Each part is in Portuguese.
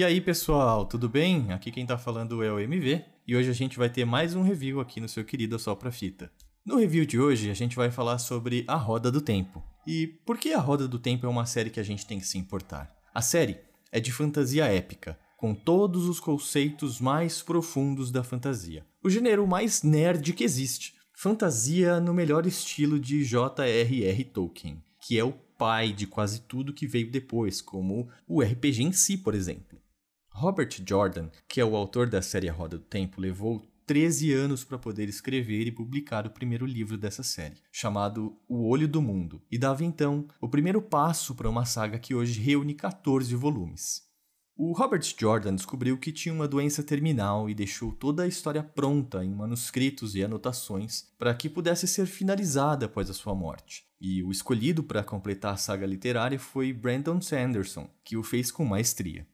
E aí, pessoal, tudo bem? Aqui quem tá falando é o MV e hoje a gente vai ter mais um review aqui no seu querido Sopra Fita. No review de hoje a gente vai falar sobre A Roda do Tempo. E por que A Roda do Tempo é uma série que a gente tem que se importar? A série é de fantasia épica, com todos os conceitos mais profundos da fantasia. O gênero mais nerd que existe. Fantasia no melhor estilo de J.R.R. Tolkien, que é o pai de quase tudo que veio depois, como o RPG em si, por exemplo. Robert Jordan, que é o autor da série Roda do Tempo, levou 13 anos para poder escrever e publicar o primeiro livro dessa série, chamado O Olho do Mundo, e dava então o primeiro passo para uma saga que hoje reúne 14 volumes. O Robert Jordan descobriu que tinha uma doença terminal e deixou toda a história pronta em manuscritos e anotações para que pudesse ser finalizada após a sua morte. E o escolhido para completar a saga literária foi Brandon Sanderson, que o fez com maestria.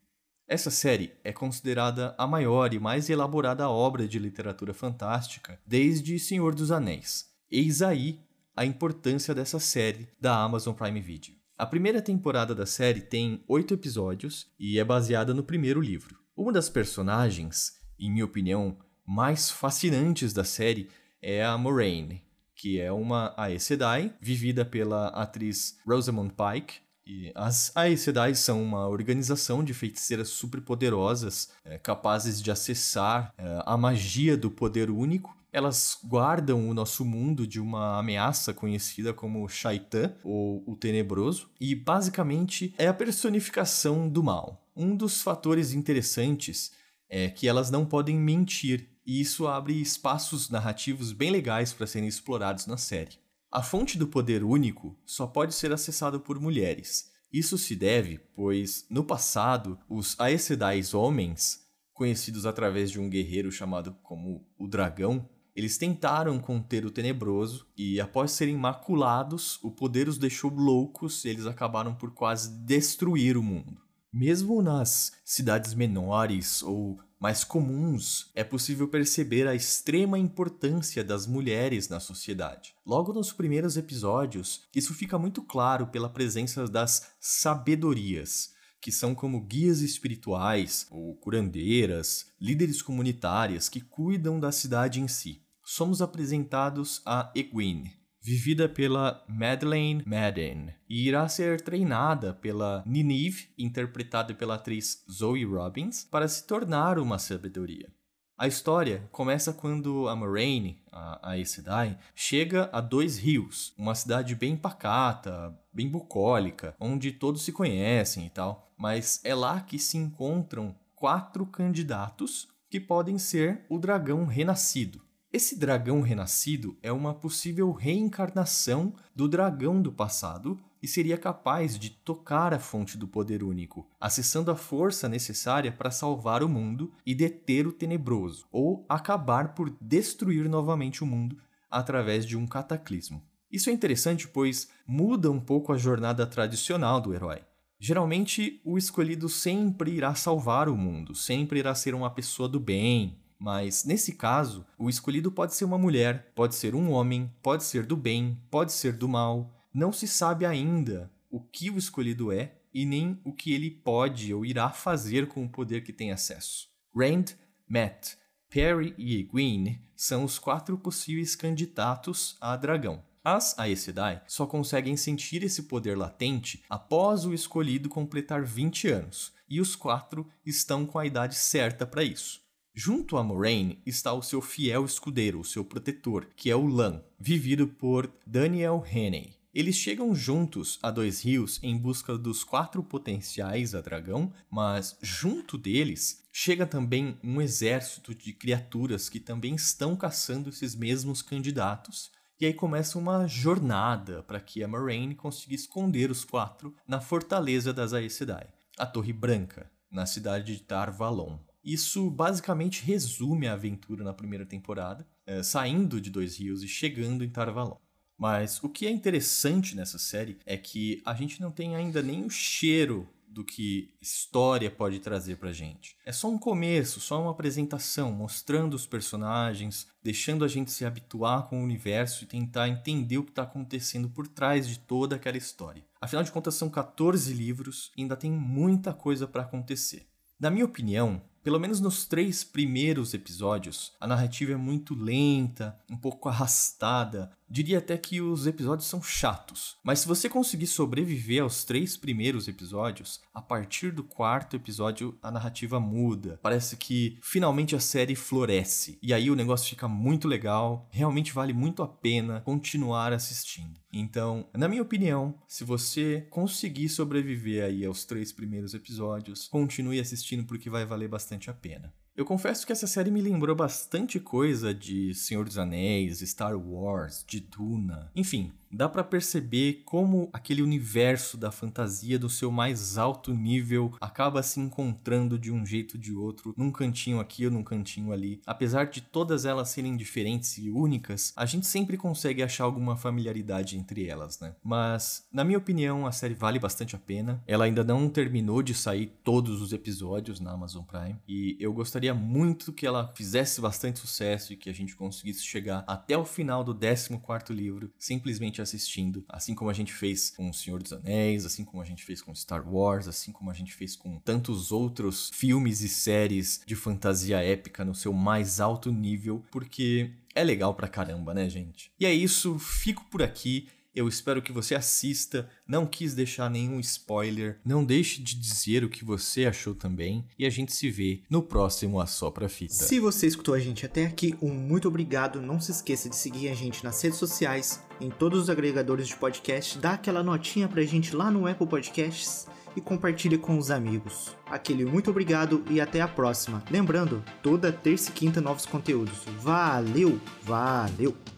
Essa série é considerada a maior e mais elaborada obra de literatura fantástica desde Senhor dos Anéis. Eis aí a importância dessa série da Amazon Prime Video. A primeira temporada da série tem oito episódios e é baseada no primeiro livro. Uma das personagens, em minha opinião, mais fascinantes da série é a Moraine, que é uma Aes Sedai, vivida pela atriz Rosamund Pike, e as Aes são uma organização de feiticeiras superpoderosas, é, capazes de acessar é, a magia do poder único. Elas guardam o nosso mundo de uma ameaça conhecida como Shaitan, ou o Tenebroso, e basicamente é a personificação do mal. Um dos fatores interessantes é que elas não podem mentir, e isso abre espaços narrativos bem legais para serem explorados na série. A fonte do poder único só pode ser acessada por mulheres. Isso se deve, pois, no passado, os Aes homens, conhecidos através de um guerreiro chamado como o Dragão, eles tentaram conter o Tenebroso e, após serem maculados, o poder os deixou loucos e eles acabaram por quase destruir o mundo. Mesmo nas cidades menores ou mais comuns, é possível perceber a extrema importância das mulheres na sociedade. Logo nos primeiros episódios, isso fica muito claro pela presença das sabedorias, que são como guias espirituais ou curandeiras, líderes comunitárias que cuidam da cidade em si. Somos apresentados a Egwene, vivida pela Madeleine Madden, e irá ser treinada pela Ninive, interpretada pela atriz Zoe Robbins, para se tornar uma sabedoria. A história começa quando a Moraine, a Aes Sedai, chega a Dois Rios, uma cidade bem pacata, bem bucólica, onde todos se conhecem e tal, mas é lá que se encontram quatro candidatos que podem ser o dragão renascido. Esse dragão renascido é uma possível reencarnação do dragão do passado e seria capaz de tocar a fonte do poder único, acessando a força necessária para salvar o mundo e deter o tenebroso, ou acabar por destruir novamente o mundo através de um cataclismo. Isso é interessante pois muda um pouco a jornada tradicional do herói. Geralmente, o escolhido sempre irá salvar o mundo, sempre irá ser uma pessoa do bem, mas nesse caso, o escolhido pode ser uma mulher, pode ser um homem, pode ser do bem, pode ser do mal. Não se sabe ainda o que o escolhido é e nem o que ele pode ou irá fazer com o poder que tem acesso. Rand, Matt, Perry e Egwene são os quatro possíveis candidatos a dragão. As Aes Sedai só conseguem sentir esse poder latente após o escolhido completar 20 anos, e os quatro estão com a idade certa para isso. Junto a Moraine está o seu fiel escudeiro, o seu protetor, que é o Lan, vivido por Daniel Henney. Eles chegam juntos a Dois Rios em busca dos quatro potenciais a dragão, mas junto deles chega também um exército de criaturas que também estão caçando esses mesmos candidatos. E aí começa uma jornada para que a Moraine consiga esconder os quatro na fortaleza das Aes Sedai, a Torre Branca, na cidade de Tarvalon. Isso basicamente resume a aventura na primeira temporada, é, saindo de Dois Rios e chegando em Tarvalon. Mas o que é interessante nessa série é que a gente não tem ainda nem o cheiro do que história pode trazer pra gente. É só um começo, só uma apresentação, mostrando os personagens, deixando a gente se habituar com o universo e tentar entender o que está acontecendo por trás de toda aquela história. Afinal de contas, são 14 livros e ainda tem muita coisa para acontecer. Na minha opinião, pelo menos nos três primeiros episódios, a narrativa é muito lenta, um pouco arrastada. Diria até que os episódios são chatos. Mas se você conseguir sobreviver aos três primeiros episódios, a partir do quarto episódio a narrativa muda. Parece que finalmente a série floresce. E aí o negócio fica muito legal, realmente vale muito a pena continuar assistindo. Então, na minha opinião, se você conseguir sobreviver aí aos três primeiros episódios, continue assistindo porque vai valer bastante a pena. Eu confesso que essa série me lembrou bastante coisa de Senhor dos Anéis, Star Wars, de Duna, enfim, dá para perceber como aquele universo da fantasia do seu mais alto nível acaba se encontrando de um jeito ou de outro, num cantinho aqui ou num cantinho ali. Apesar de todas elas serem diferentes e únicas, a gente sempre consegue achar alguma familiaridade entre elas, né? Mas, na minha opinião, a série vale bastante a pena. Ela ainda não terminou de sair todos os episódios na Amazon Prime e eu gostaria muito que ela fizesse bastante sucesso e que a gente conseguisse chegar até o final do 14º livro simplesmente assistindo, assim como a gente fez com O Senhor dos Anéis, assim como a gente fez com Star Wars, assim como a gente fez com tantos outros filmes e séries de fantasia épica no seu mais alto nível, porque é legal pra caramba, né, gente? E é isso, fico por aqui. Eu espero que você assista. Não quis deixar nenhum spoiler. Não deixe de dizer o que você achou também. E a gente se vê no próximo Assopra Fita. Se você escutou a gente até aqui, um muito obrigado. Não se esqueça de seguir a gente nas redes sociais, em todos os agregadores de podcast. Dá aquela notinha pra gente lá no Apple Podcasts e compartilhe com os amigos. Aquele muito obrigado e até a próxima. Lembrando, toda terça e quinta novos conteúdos. Valeu, valeu!